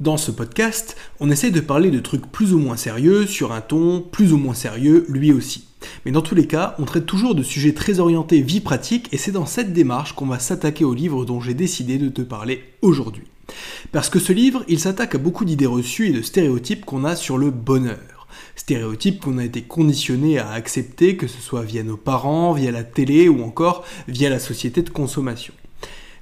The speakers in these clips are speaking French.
Dans ce podcast, on essaie de parler de trucs plus ou moins sérieux sur un ton plus ou moins sérieux lui aussi. Mais dans tous les cas, on traite toujours de sujets très orientés vie pratique et c'est dans cette démarche qu'on va s'attaquer au livre dont j'ai décidé de te parler aujourd'hui. Parce que ce livre, il s'attaque à beaucoup d'idées reçues et de stéréotypes qu'on a sur le bonheur. Stéréotypes qu'on a été conditionnés à accepter, que ce soit via nos parents, via la télé ou encore via la société de consommation.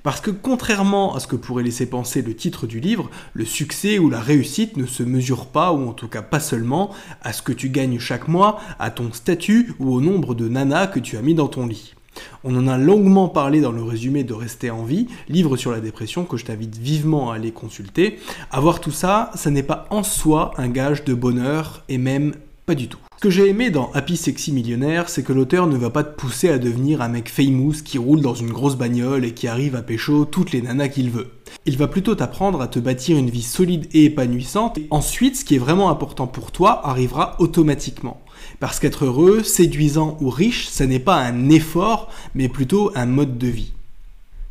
Parce que contrairement à ce que pourrait laisser penser le titre du livre, le succès ou la réussite ne se mesure pas, ou en tout cas pas seulement, à ce que tu gagnes chaque mois, à ton statut ou au nombre de nanas que tu as mis dans ton lit. On en a longuement parlé dans le résumé de Rester en vie, livre sur la dépression que je t'invite vivement à aller consulter. Avoir tout ça, ça n'est pas en soi un gage de bonheur et même pas du tout. Ce que j'ai aimé dans Happy Sexy Millionnaire, c'est que l'auteur ne va pas te pousser à devenir un mec famous qui roule dans une grosse bagnole et qui arrive à pécho toutes les nanas qu'il veut. Il va plutôt t'apprendre à te bâtir une vie solide et épanouissante. Et ensuite, ce qui est vraiment important pour toi arrivera automatiquement. Parce qu'être heureux, séduisant ou riche, ça n'est pas un effort, mais plutôt un mode de vie.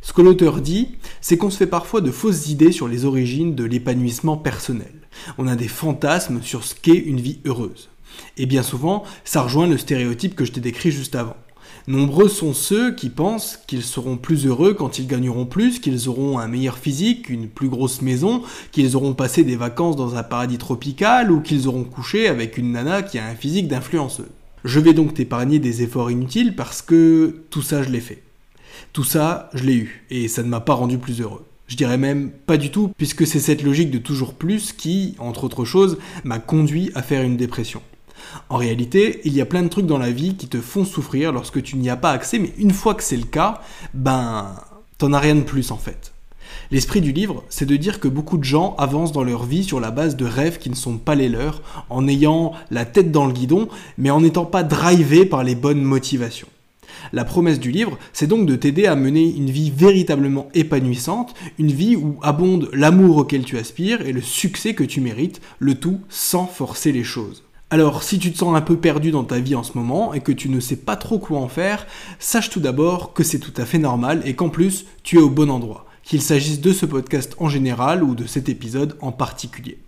Ce que l'auteur dit, c'est qu'on se fait parfois de fausses idées sur les origines de l'épanouissement personnel. On a des fantasmes sur ce qu'est une vie heureuse. Et bien souvent, ça rejoint le stéréotype que je t'ai décrit juste avant. Nombreux sont ceux qui pensent qu'ils seront plus heureux quand ils gagneront plus, qu'ils auront un meilleur physique, une plus grosse maison, qu'ils auront passé des vacances dans un paradis tropical ou qu'ils auront couché avec une nana qui a un physique d'influenceuse. Je vais donc t'épargner des efforts inutiles parce que tout ça je l'ai fait. Tout ça, je l'ai eu et ça ne m'a pas rendu plus heureux. Je dirais même pas du tout, puisque c'est cette logique de toujours plus qui, entre autres choses, m'a conduit à faire une dépression. En réalité, il y a plein de trucs dans la vie qui te font souffrir lorsque tu n'y as pas accès, mais une fois que c'est le cas, ben, t'en as rien de plus en fait. L'esprit du livre, c'est de dire que beaucoup de gens avancent dans leur vie sur la base de rêves qui ne sont pas les leurs, en ayant la tête dans le guidon, mais en n'étant pas drivés par les bonnes motivations. La promesse du livre, c'est donc de t'aider à mener une vie véritablement épanouissante, une vie où abonde l'amour auquel tu aspires et le succès que tu mérites, le tout sans forcer les choses. Alors, si tu te sens un peu perdu dans ta vie en ce moment et que tu ne sais pas trop quoi en faire, sache tout d'abord que c'est tout à fait normal et qu'en plus, tu es au bon endroit, qu'il s'agisse de ce podcast en général ou de cet épisode en particulier.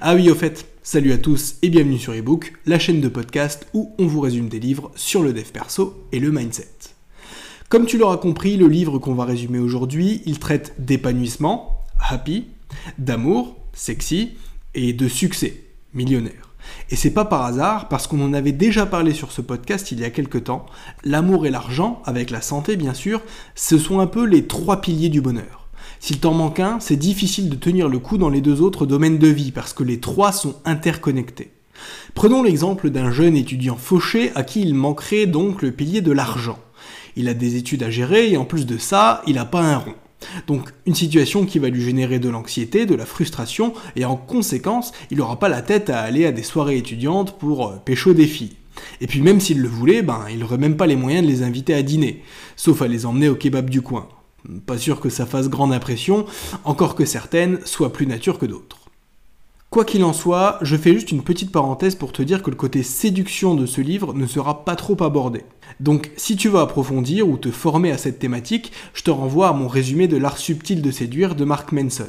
Ah oui, au fait, salut à tous et bienvenue sur eBook, la chaîne de podcast où on vous résume des livres sur le dev perso et le mindset. Comme tu l'auras compris, le livre qu'on va résumer aujourd'hui, il traite d'épanouissement, happy, d'amour, sexy, et de succès, millionnaire. Et c'est pas par hasard, parce qu'on en avait déjà parlé sur ce podcast il y a quelques temps. L'amour et l'argent, avec la santé bien sûr, ce sont un peu les trois piliers du bonheur. S'il t'en manque un, c'est difficile de tenir le coup dans les deux autres domaines de vie, parce que les trois sont interconnectés. Prenons l'exemple d'un jeune étudiant fauché à qui il manquerait donc le pilier de l'argent. Il a des études à gérer et en plus de ça, il n'a pas un rond. Donc une situation qui va lui générer de l'anxiété, de la frustration, et en conséquence, il n'aura pas la tête à aller à des soirées étudiantes pour euh, pécho des filles. Et puis même s'il le voulait, ben il n'aurait même pas les moyens de les inviter à dîner, sauf à les emmener au kebab du coin. Pas sûr que ça fasse grande impression, encore que certaines soient plus nature que d'autres. Quoi qu'il en soit, je fais juste une petite parenthèse pour te dire que le côté séduction de ce livre ne sera pas trop abordé. Donc si tu veux approfondir ou te former à cette thématique, je te renvoie à mon résumé de l'art subtil de séduire de Mark Manson.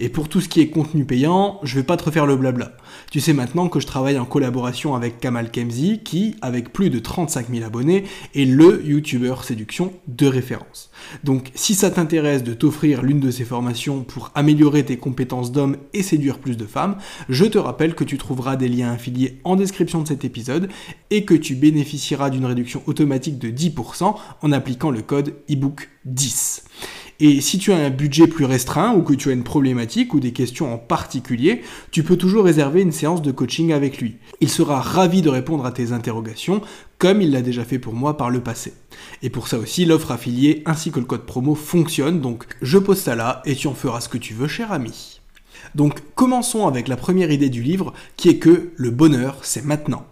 Et pour tout ce qui est contenu payant, je vais pas te refaire le blabla. Tu sais maintenant que je travaille en collaboration avec Kamal Kemzi, qui, avec plus de 35 000 abonnés, est le youtubeur séduction de référence. Donc si ça t'intéresse de t'offrir l'une de ces formations pour améliorer tes compétences d'homme et séduire plus de femmes, je te rappelle que tu trouveras des liens affiliés en description de cet épisode et que tu bénéficieras d'une réduction automatique de 10% en appliquant le code ebook 10. Et si tu as un budget plus restreint ou que tu as une problématique ou des questions en particulier, tu peux toujours réserver une séance de coaching avec lui. Il sera ravi de répondre à tes interrogations comme il l'a déjà fait pour moi par le passé. Et pour ça aussi, l'offre affiliée ainsi que le code promo fonctionne, donc je pose ça là et tu en feras ce que tu veux cher ami. Donc commençons avec la première idée du livre qui est que le bonheur c'est maintenant.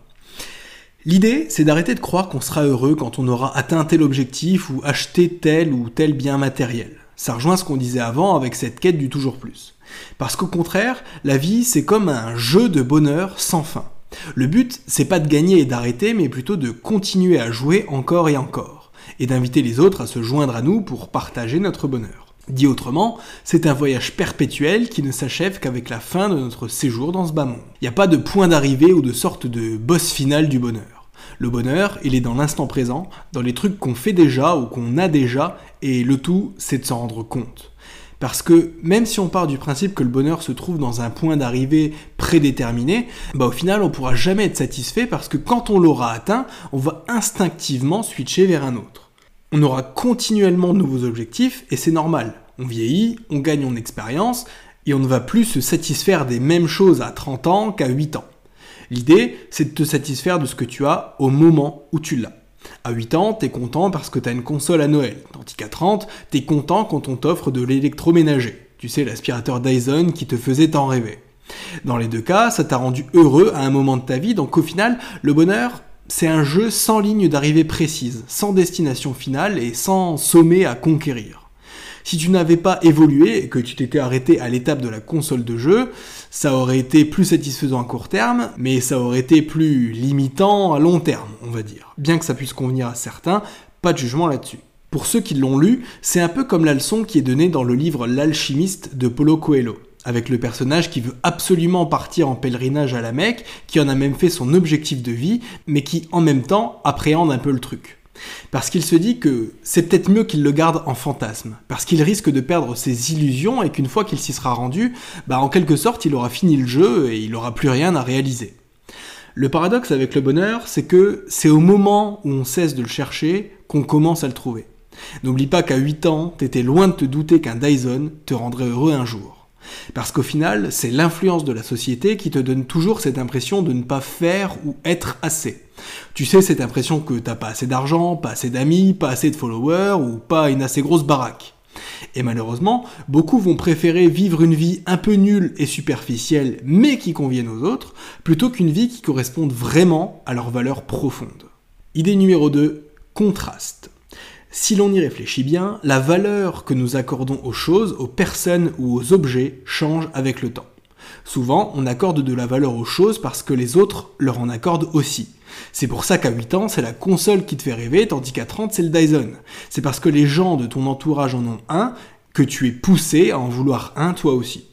L'idée, c'est d'arrêter de croire qu'on sera heureux quand on aura atteint tel objectif ou acheté tel ou tel bien matériel. Ça rejoint ce qu'on disait avant avec cette quête du toujours plus. Parce qu'au contraire, la vie, c'est comme un jeu de bonheur sans fin. Le but, c'est pas de gagner et d'arrêter, mais plutôt de continuer à jouer encore et encore, et d'inviter les autres à se joindre à nous pour partager notre bonheur. Dit autrement, c'est un voyage perpétuel qui ne s'achève qu'avec la fin de notre séjour dans ce bas monde. Il n'y a pas de point d'arrivée ou de sorte de boss final du bonheur. Le bonheur, il est dans l'instant présent, dans les trucs qu'on fait déjà ou qu'on a déjà, et le tout, c'est de s'en rendre compte. Parce que même si on part du principe que le bonheur se trouve dans un point d'arrivée prédéterminé, bah au final on pourra jamais être satisfait parce que quand on l'aura atteint, on va instinctivement switcher vers un autre. On aura continuellement de nouveaux objectifs et c'est normal. On vieillit, on gagne en expérience et on ne va plus se satisfaire des mêmes choses à 30 ans qu'à 8 ans. L'idée, c'est de te satisfaire de ce que tu as au moment où tu l'as. À 8 ans, t'es content parce que t'as une console à Noël. Tandis qu'à 30, t'es content quand on t'offre de l'électroménager. Tu sais, l'aspirateur Dyson qui te faisait t'en rêver. Dans les deux cas, ça t'a rendu heureux à un moment de ta vie, donc au final, le bonheur, c'est un jeu sans ligne d'arrivée précise, sans destination finale et sans sommet à conquérir. Si tu n'avais pas évolué et que tu t'étais arrêté à l'étape de la console de jeu, ça aurait été plus satisfaisant à court terme, mais ça aurait été plus limitant à long terme, on va dire. Bien que ça puisse convenir à certains, pas de jugement là-dessus. Pour ceux qui l'ont lu, c'est un peu comme la leçon qui est donnée dans le livre L'alchimiste de Paulo Coelho avec le personnage qui veut absolument partir en pèlerinage à la Mecque, qui en a même fait son objectif de vie, mais qui en même temps appréhende un peu le truc. Parce qu'il se dit que c'est peut-être mieux qu'il le garde en fantasme, parce qu'il risque de perdre ses illusions et qu'une fois qu'il s'y sera rendu, bah en quelque sorte il aura fini le jeu et il n'aura plus rien à réaliser. Le paradoxe avec le bonheur, c'est que c'est au moment où on cesse de le chercher qu'on commence à le trouver. N'oublie pas qu'à 8 ans, t'étais loin de te douter qu'un Dyson te rendrait heureux un jour. Parce qu'au final, c'est l'influence de la société qui te donne toujours cette impression de ne pas faire ou être assez. Tu sais, cette impression que t'as pas assez d'argent, pas assez d'amis, pas assez de followers ou pas une assez grosse baraque. Et malheureusement, beaucoup vont préférer vivre une vie un peu nulle et superficielle, mais qui convienne aux autres, plutôt qu'une vie qui corresponde vraiment à leurs valeurs profondes. Idée numéro 2, contraste. Si l'on y réfléchit bien, la valeur que nous accordons aux choses, aux personnes ou aux objets change avec le temps. Souvent, on accorde de la valeur aux choses parce que les autres leur en accordent aussi. C'est pour ça qu'à 8 ans, c'est la console qui te fait rêver, tandis qu'à 30, c'est le Dyson. C'est parce que les gens de ton entourage en ont un que tu es poussé à en vouloir un toi aussi.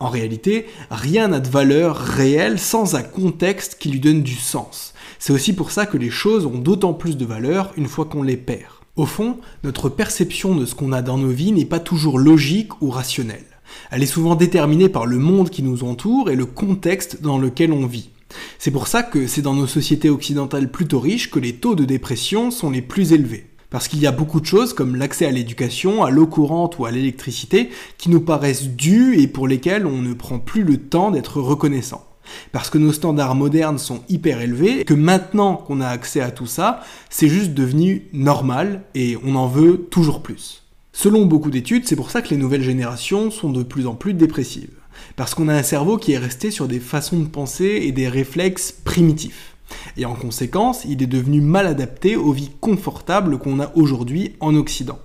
En réalité, rien n'a de valeur réelle sans un contexte qui lui donne du sens. C'est aussi pour ça que les choses ont d'autant plus de valeur une fois qu'on les perd. Au fond, notre perception de ce qu'on a dans nos vies n'est pas toujours logique ou rationnelle. Elle est souvent déterminée par le monde qui nous entoure et le contexte dans lequel on vit. C'est pour ça que c'est dans nos sociétés occidentales plutôt riches que les taux de dépression sont les plus élevés. Parce qu'il y a beaucoup de choses comme l'accès à l'éducation, à l'eau courante ou à l'électricité qui nous paraissent dues et pour lesquelles on ne prend plus le temps d'être reconnaissant parce que nos standards modernes sont hyper élevés, que maintenant qu'on a accès à tout ça, c'est juste devenu normal et on en veut toujours plus. Selon beaucoup d'études, c'est pour ça que les nouvelles générations sont de plus en plus dépressives. Parce qu'on a un cerveau qui est resté sur des façons de penser et des réflexes primitifs. Et en conséquence, il est devenu mal adapté aux vies confortables qu'on a aujourd'hui en Occident.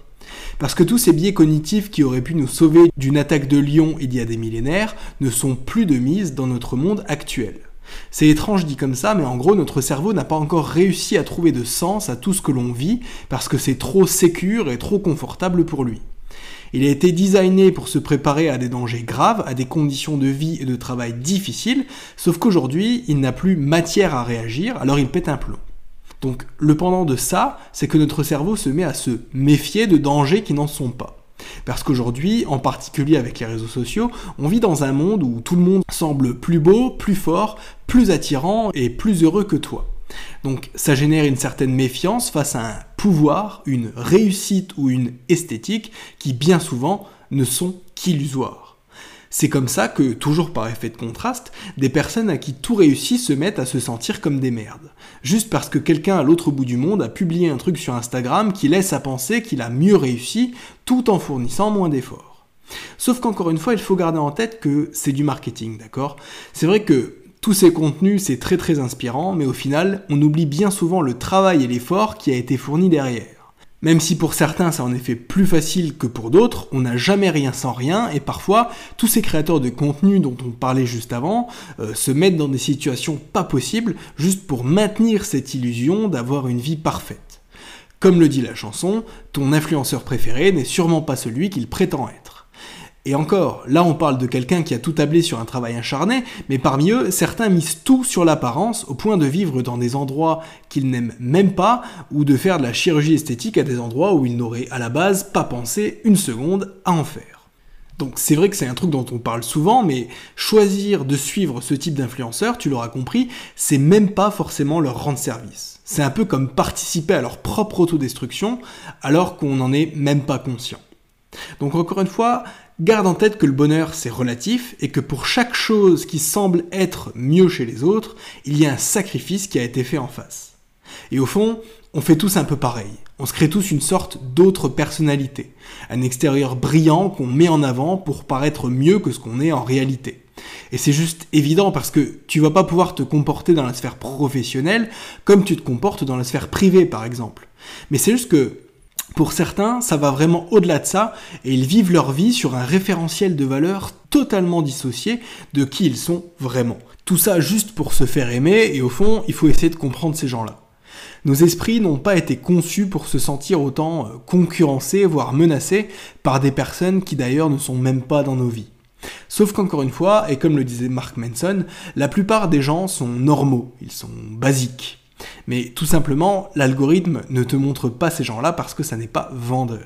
Parce que tous ces biais cognitifs qui auraient pu nous sauver d'une attaque de lion il y a des millénaires ne sont plus de mise dans notre monde actuel. C'est étrange dit comme ça, mais en gros, notre cerveau n'a pas encore réussi à trouver de sens à tout ce que l'on vit parce que c'est trop sécure et trop confortable pour lui. Il a été designé pour se préparer à des dangers graves, à des conditions de vie et de travail difficiles, sauf qu'aujourd'hui, il n'a plus matière à réagir, alors il pète un plomb. Donc le pendant de ça, c'est que notre cerveau se met à se méfier de dangers qui n'en sont pas. Parce qu'aujourd'hui, en particulier avec les réseaux sociaux, on vit dans un monde où tout le monde semble plus beau, plus fort, plus attirant et plus heureux que toi. Donc ça génère une certaine méfiance face à un pouvoir, une réussite ou une esthétique qui bien souvent ne sont qu'illusoires. C'est comme ça que, toujours par effet de contraste, des personnes à qui tout réussit se mettent à se sentir comme des merdes. Juste parce que quelqu'un à l'autre bout du monde a publié un truc sur Instagram qui laisse à penser qu'il a mieux réussi tout en fournissant moins d'efforts. Sauf qu'encore une fois, il faut garder en tête que c'est du marketing, d'accord? C'est vrai que tous ces contenus, c'est très très inspirant, mais au final, on oublie bien souvent le travail et l'effort qui a été fourni derrière. Même si pour certains c'est en effet plus facile que pour d'autres, on n'a jamais rien sans rien et parfois tous ces créateurs de contenu dont on parlait juste avant euh, se mettent dans des situations pas possibles juste pour maintenir cette illusion d'avoir une vie parfaite. Comme le dit la chanson, ton influenceur préféré n'est sûrement pas celui qu'il prétend être. Et encore, là on parle de quelqu'un qui a tout tablé sur un travail acharné, mais parmi eux, certains misent tout sur l'apparence au point de vivre dans des endroits qu'ils n'aiment même pas ou de faire de la chirurgie esthétique à des endroits où ils n'auraient à la base pas pensé une seconde à en faire. Donc c'est vrai que c'est un truc dont on parle souvent, mais choisir de suivre ce type d'influenceurs, tu l'auras compris, c'est même pas forcément leur rendre service. C'est un peu comme participer à leur propre autodestruction alors qu'on n'en est même pas conscient. Donc encore une fois, Garde en tête que le bonheur c'est relatif et que pour chaque chose qui semble être mieux chez les autres, il y a un sacrifice qui a été fait en face. Et au fond, on fait tous un peu pareil. On se crée tous une sorte d'autre personnalité, un extérieur brillant qu'on met en avant pour paraître mieux que ce qu'on est en réalité. Et c'est juste évident parce que tu vas pas pouvoir te comporter dans la sphère professionnelle comme tu te comportes dans la sphère privée par exemple. Mais c'est juste que pour certains, ça va vraiment au-delà de ça, et ils vivent leur vie sur un référentiel de valeurs totalement dissocié de qui ils sont vraiment. Tout ça juste pour se faire aimer, et au fond, il faut essayer de comprendre ces gens-là. Nos esprits n'ont pas été conçus pour se sentir autant euh, concurrencés, voire menacés, par des personnes qui d'ailleurs ne sont même pas dans nos vies. Sauf qu'encore une fois, et comme le disait Mark Manson, la plupart des gens sont normaux, ils sont basiques. Mais tout simplement, l'algorithme ne te montre pas ces gens-là parce que ça n'est pas vendeur.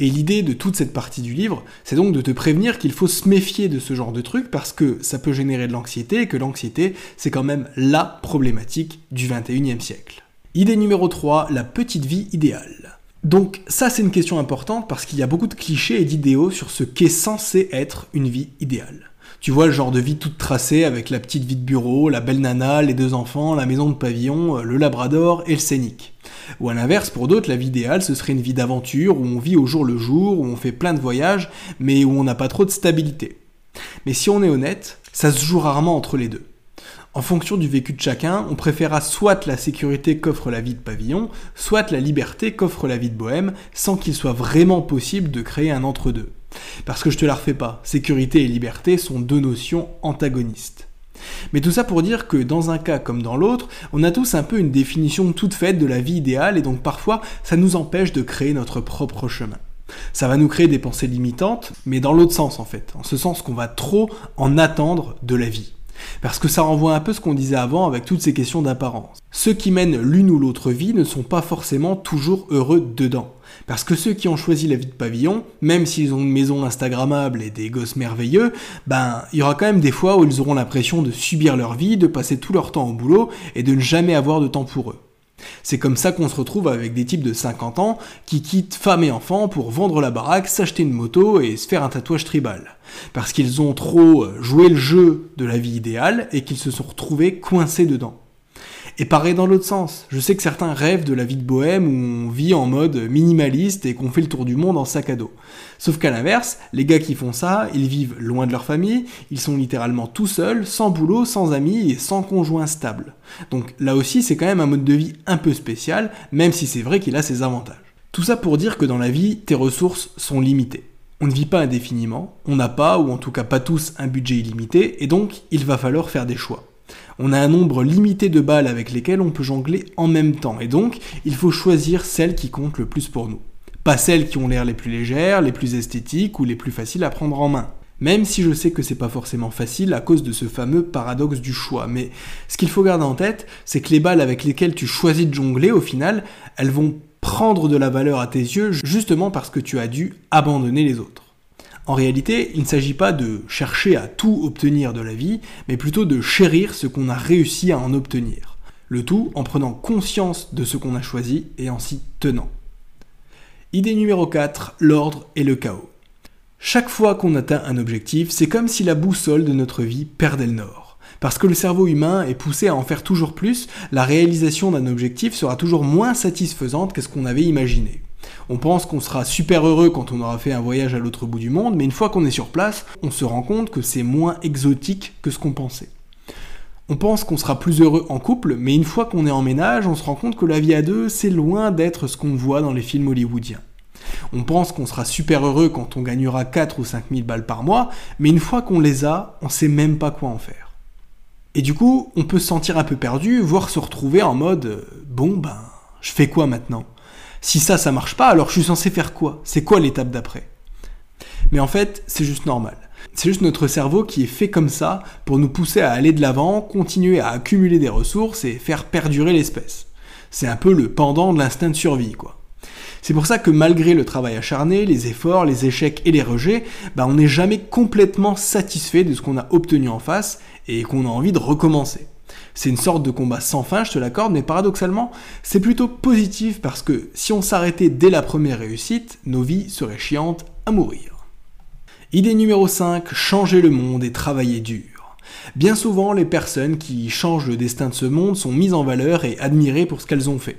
Et l'idée de toute cette partie du livre, c'est donc de te prévenir qu'il faut se méfier de ce genre de truc parce que ça peut générer de l'anxiété et que l'anxiété, c'est quand même la problématique du 21e siècle. Idée numéro 3, la petite vie idéale. Donc ça c'est une question importante parce qu'il y a beaucoup de clichés et d'idéaux sur ce qu'est censé être une vie idéale. Tu vois le genre de vie toute tracée avec la petite vie de bureau, la belle nana, les deux enfants, la maison de pavillon, euh, le labrador et le scénic. Ou à l'inverse, pour d'autres, la vie idéale, ce serait une vie d'aventure où on vit au jour le jour, où on fait plein de voyages, mais où on n'a pas trop de stabilité. Mais si on est honnête, ça se joue rarement entre les deux. En fonction du vécu de chacun, on préférera soit la sécurité qu'offre la vie de pavillon, soit la liberté qu'offre la vie de bohème, sans qu'il soit vraiment possible de créer un entre-deux. Parce que je te la refais pas, sécurité et liberté sont deux notions antagonistes. Mais tout ça pour dire que dans un cas comme dans l'autre, on a tous un peu une définition toute faite de la vie idéale et donc parfois ça nous empêche de créer notre propre chemin. Ça va nous créer des pensées limitantes, mais dans l'autre sens en fait, en ce sens qu'on va trop en attendre de la vie. Parce que ça renvoie un peu ce qu'on disait avant avec toutes ces questions d'apparence. Ceux qui mènent l'une ou l'autre vie ne sont pas forcément toujours heureux dedans. Parce que ceux qui ont choisi la vie de pavillon, même s'ils ont une maison instagrammable et des gosses merveilleux, ben, il y aura quand même des fois où ils auront l'impression de subir leur vie, de passer tout leur temps au boulot et de ne jamais avoir de temps pour eux. C'est comme ça qu'on se retrouve avec des types de 50 ans qui quittent femme et enfants pour vendre la baraque, s'acheter une moto et se faire un tatouage tribal. Parce qu'ils ont trop euh, joué le jeu de la vie idéale et qu'ils se sont retrouvés coincés dedans. Et pareil dans l'autre sens. Je sais que certains rêvent de la vie de bohème où on vit en mode minimaliste et qu'on fait le tour du monde en sac à dos. Sauf qu'à l'inverse, les gars qui font ça, ils vivent loin de leur famille, ils sont littéralement tout seuls, sans boulot, sans amis et sans conjoint stable. Donc là aussi, c'est quand même un mode de vie un peu spécial, même si c'est vrai qu'il a ses avantages. Tout ça pour dire que dans la vie, tes ressources sont limitées. On ne vit pas indéfiniment, on n'a pas, ou en tout cas pas tous, un budget illimité, et donc il va falloir faire des choix on a un nombre limité de balles avec lesquelles on peut jongler en même temps, et donc il faut choisir celles qui comptent le plus pour nous. Pas celles qui ont l'air les plus légères, les plus esthétiques ou les plus faciles à prendre en main. Même si je sais que c'est pas forcément facile à cause de ce fameux paradoxe du choix. Mais ce qu'il faut garder en tête, c'est que les balles avec lesquelles tu choisis de jongler, au final, elles vont prendre de la valeur à tes yeux justement parce que tu as dû abandonner les autres. En réalité, il ne s'agit pas de chercher à tout obtenir de la vie, mais plutôt de chérir ce qu'on a réussi à en obtenir. Le tout en prenant conscience de ce qu'on a choisi et en s'y tenant. Idée numéro 4, l'ordre et le chaos. Chaque fois qu'on atteint un objectif, c'est comme si la boussole de notre vie perdait le nord. Parce que le cerveau humain est poussé à en faire toujours plus, la réalisation d'un objectif sera toujours moins satisfaisante que ce qu'on avait imaginé. On pense qu'on sera super heureux quand on aura fait un voyage à l'autre bout du monde, mais une fois qu'on est sur place, on se rend compte que c'est moins exotique que ce qu'on pensait. On pense qu'on sera plus heureux en couple, mais une fois qu'on est en ménage, on se rend compte que la vie à deux, c'est loin d'être ce qu'on voit dans les films hollywoodiens. On pense qu'on sera super heureux quand on gagnera 4 ou 5 000 balles par mois, mais une fois qu'on les a, on sait même pas quoi en faire. Et du coup, on peut se sentir un peu perdu, voire se retrouver en mode bon ben, je fais quoi maintenant? Si ça, ça marche pas, alors je suis censé faire quoi? C'est quoi l'étape d'après? Mais en fait, c'est juste normal. C'est juste notre cerveau qui est fait comme ça pour nous pousser à aller de l'avant, continuer à accumuler des ressources et faire perdurer l'espèce. C'est un peu le pendant de l'instinct de survie, quoi. C'est pour ça que malgré le travail acharné, les efforts, les échecs et les rejets, bah on n'est jamais complètement satisfait de ce qu'on a obtenu en face et qu'on a envie de recommencer. C'est une sorte de combat sans fin, je te l'accorde, mais paradoxalement, c'est plutôt positif parce que si on s'arrêtait dès la première réussite, nos vies seraient chiantes à mourir. Idée numéro 5, changer le monde et travailler dur. Bien souvent, les personnes qui changent le destin de ce monde sont mises en valeur et admirées pour ce qu'elles ont fait.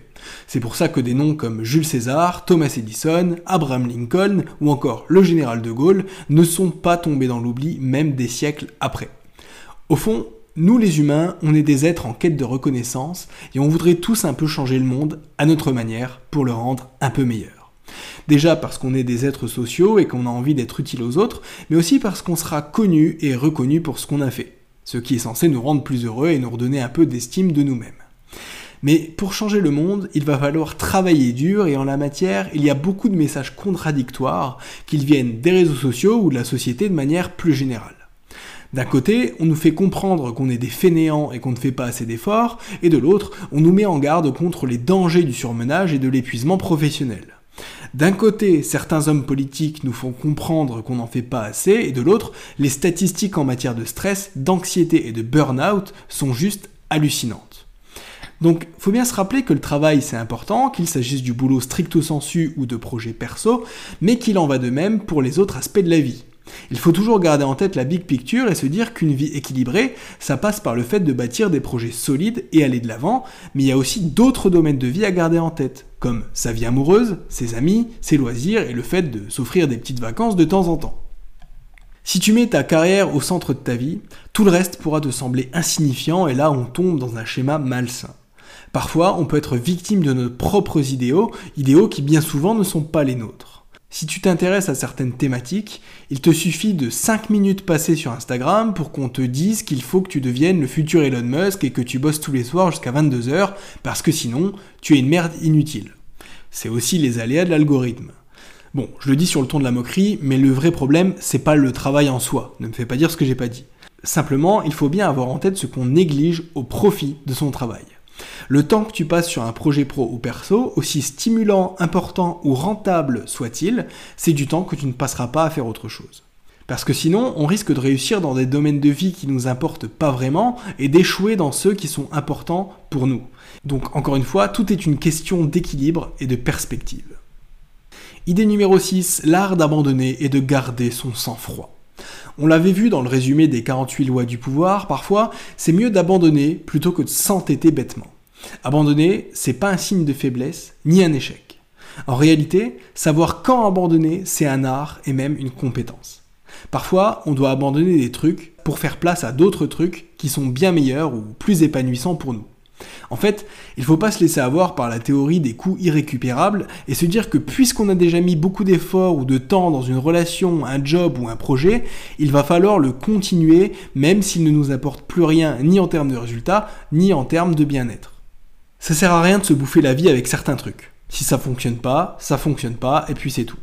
C'est pour ça que des noms comme Jules César, Thomas Edison, Abraham Lincoln ou encore le général de Gaulle ne sont pas tombés dans l'oubli même des siècles après. Au fond, nous les humains, on est des êtres en quête de reconnaissance et on voudrait tous un peu changer le monde à notre manière pour le rendre un peu meilleur. Déjà parce qu'on est des êtres sociaux et qu'on a envie d'être utile aux autres, mais aussi parce qu'on sera connu et reconnu pour ce qu'on a fait, ce qui est censé nous rendre plus heureux et nous redonner un peu d'estime de nous-mêmes. Mais pour changer le monde, il va falloir travailler dur et en la matière, il y a beaucoup de messages contradictoires, qu'ils viennent des réseaux sociaux ou de la société de manière plus générale. D'un côté, on nous fait comprendre qu'on est des fainéants et qu'on ne fait pas assez d'efforts, et de l'autre, on nous met en garde contre les dangers du surmenage et de l'épuisement professionnel. D'un côté, certains hommes politiques nous font comprendre qu'on n'en fait pas assez, et de l'autre, les statistiques en matière de stress, d'anxiété et de burn-out sont juste hallucinantes. Donc, faut bien se rappeler que le travail c'est important, qu'il s'agisse du boulot stricto sensu ou de projets perso, mais qu'il en va de même pour les autres aspects de la vie. Il faut toujours garder en tête la big picture et se dire qu'une vie équilibrée, ça passe par le fait de bâtir des projets solides et aller de l'avant, mais il y a aussi d'autres domaines de vie à garder en tête, comme sa vie amoureuse, ses amis, ses loisirs et le fait de s'offrir des petites vacances de temps en temps. Si tu mets ta carrière au centre de ta vie, tout le reste pourra te sembler insignifiant et là on tombe dans un schéma malsain. Parfois, on peut être victime de nos propres idéaux, idéaux qui bien souvent ne sont pas les nôtres. Si tu t'intéresses à certaines thématiques, il te suffit de 5 minutes passées sur Instagram pour qu'on te dise qu'il faut que tu deviennes le futur Elon Musk et que tu bosses tous les soirs jusqu'à 22h parce que sinon, tu es une merde inutile. C'est aussi les aléas de l'algorithme. Bon, je le dis sur le ton de la moquerie, mais le vrai problème, c'est pas le travail en soi. Ne me fais pas dire ce que j'ai pas dit. Simplement, il faut bien avoir en tête ce qu'on néglige au profit de son travail. Le temps que tu passes sur un projet pro ou perso, aussi stimulant, important ou rentable soit-il, c'est du temps que tu ne passeras pas à faire autre chose. Parce que sinon, on risque de réussir dans des domaines de vie qui nous importent pas vraiment et d'échouer dans ceux qui sont importants pour nous. Donc encore une fois, tout est une question d'équilibre et de perspective. Idée numéro 6, l'art d'abandonner et de garder son sang-froid. On l'avait vu dans le résumé des 48 lois du pouvoir, parfois, c'est mieux d'abandonner plutôt que de s'entêter bêtement. Abandonner, c'est pas un signe de faiblesse, ni un échec. En réalité, savoir quand abandonner, c'est un art et même une compétence. Parfois, on doit abandonner des trucs pour faire place à d'autres trucs qui sont bien meilleurs ou plus épanouissants pour nous. En fait, il ne faut pas se laisser avoir par la théorie des coûts irrécupérables et se dire que puisqu'on a déjà mis beaucoup d'efforts ou de temps dans une relation, un job ou un projet, il va falloir le continuer même s'il ne nous apporte plus rien ni en termes de résultats ni en termes de bien-être. Ça sert à rien de se bouffer la vie avec certains trucs. Si ça fonctionne pas, ça fonctionne pas et puis c'est tout.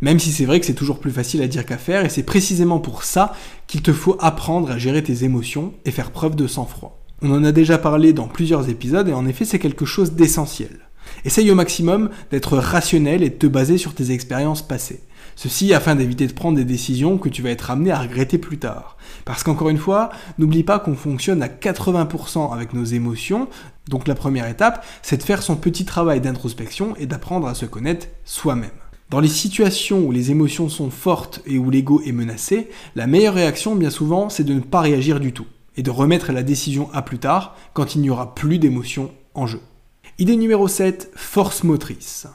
Même si c'est vrai que c'est toujours plus facile à dire qu'à faire, et c'est précisément pour ça qu'il te faut apprendre à gérer tes émotions et faire preuve de sang-froid. On en a déjà parlé dans plusieurs épisodes et en effet c'est quelque chose d'essentiel. Essaye au maximum d'être rationnel et de te baser sur tes expériences passées. Ceci afin d'éviter de prendre des décisions que tu vas être amené à regretter plus tard. Parce qu'encore une fois, n'oublie pas qu'on fonctionne à 80% avec nos émotions, donc la première étape, c'est de faire son petit travail d'introspection et d'apprendre à se connaître soi-même. Dans les situations où les émotions sont fortes et où l'ego est menacé, la meilleure réaction bien souvent c'est de ne pas réagir du tout et de remettre la décision à plus tard quand il n'y aura plus d'émotion en jeu. Idée numéro 7, force motrice.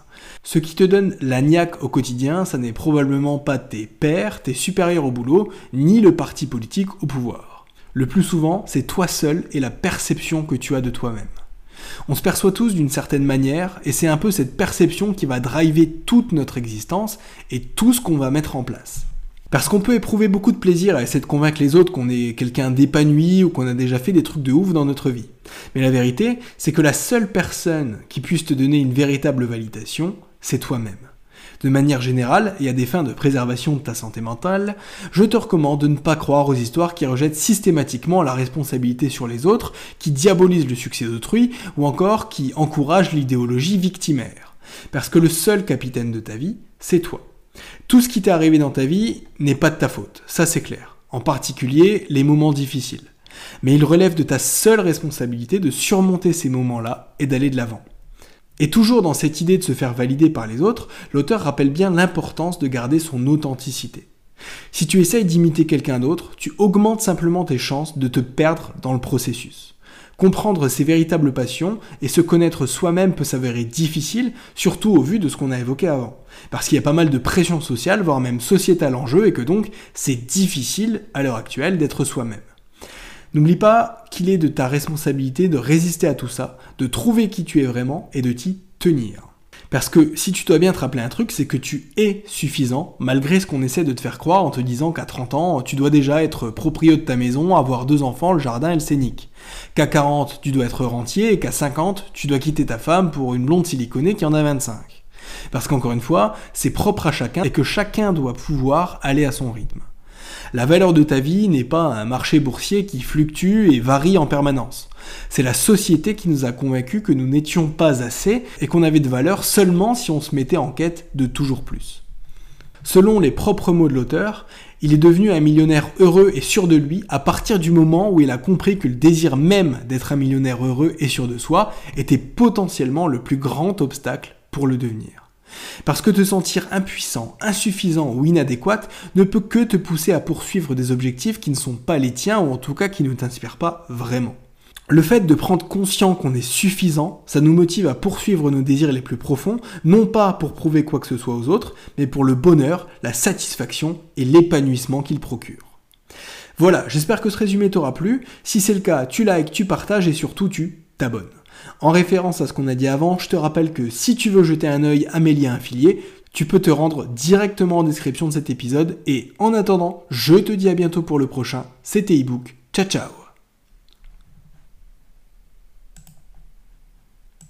Ce qui te donne la niaque au quotidien, ça n'est probablement pas tes pairs, tes supérieurs au boulot, ni le parti politique au pouvoir. Le plus souvent, c'est toi seul et la perception que tu as de toi-même. On se perçoit tous d'une certaine manière, et c'est un peu cette perception qui va driver toute notre existence et tout ce qu'on va mettre en place. Parce qu'on peut éprouver beaucoup de plaisir à essayer de convaincre les autres qu'on est quelqu'un d'épanoui ou qu'on a déjà fait des trucs de ouf dans notre vie. Mais la vérité, c'est que la seule personne qui puisse te donner une véritable validation, c'est toi-même. De manière générale, et à des fins de préservation de ta santé mentale, je te recommande de ne pas croire aux histoires qui rejettent systématiquement la responsabilité sur les autres, qui diabolisent le succès d'autrui, ou encore qui encouragent l'idéologie victimaire. Parce que le seul capitaine de ta vie, c'est toi. Tout ce qui t'est arrivé dans ta vie n'est pas de ta faute, ça c'est clair. En particulier les moments difficiles. Mais il relève de ta seule responsabilité de surmonter ces moments-là et d'aller de l'avant. Et toujours dans cette idée de se faire valider par les autres, l'auteur rappelle bien l'importance de garder son authenticité. Si tu essayes d'imiter quelqu'un d'autre, tu augmentes simplement tes chances de te perdre dans le processus. Comprendre ses véritables passions et se connaître soi-même peut s'avérer difficile, surtout au vu de ce qu'on a évoqué avant. Parce qu'il y a pas mal de pression sociale, voire même sociétale en jeu, et que donc c'est difficile à l'heure actuelle d'être soi-même. N'oublie pas qu'il est de ta responsabilité de résister à tout ça, de trouver qui tu es vraiment et de t'y tenir. Parce que si tu dois bien te rappeler un truc, c'est que tu es suffisant, malgré ce qu'on essaie de te faire croire en te disant qu'à 30 ans, tu dois déjà être proprio de ta maison, avoir deux enfants, le jardin et le scénic. Qu'à 40, tu dois être rentier, et qu'à 50, tu dois quitter ta femme pour une blonde siliconée qui en a 25. Parce qu'encore une fois, c'est propre à chacun et que chacun doit pouvoir aller à son rythme. La valeur de ta vie n'est pas un marché boursier qui fluctue et varie en permanence. C'est la société qui nous a convaincus que nous n'étions pas assez et qu'on avait de valeur seulement si on se mettait en quête de toujours plus. Selon les propres mots de l'auteur, il est devenu un millionnaire heureux et sûr de lui à partir du moment où il a compris que le désir même d'être un millionnaire heureux et sûr de soi était potentiellement le plus grand obstacle pour le devenir. Parce que te sentir impuissant, insuffisant ou inadéquat ne peut que te pousser à poursuivre des objectifs qui ne sont pas les tiens ou en tout cas qui ne t'inspirent pas vraiment. Le fait de prendre conscience qu'on est suffisant, ça nous motive à poursuivre nos désirs les plus profonds, non pas pour prouver quoi que ce soit aux autres, mais pour le bonheur, la satisfaction et l'épanouissement qu'il procure. Voilà, j'espère que ce résumé t'aura plu. Si c'est le cas, tu likes, tu partages et surtout tu t'abonnes. En référence à ce qu'on a dit avant, je te rappelle que si tu veux jeter un œil à mes liens affiliés, tu peux te rendre directement en description de cet épisode. Et en attendant, je te dis à bientôt pour le prochain. C'était ebook. Ciao ciao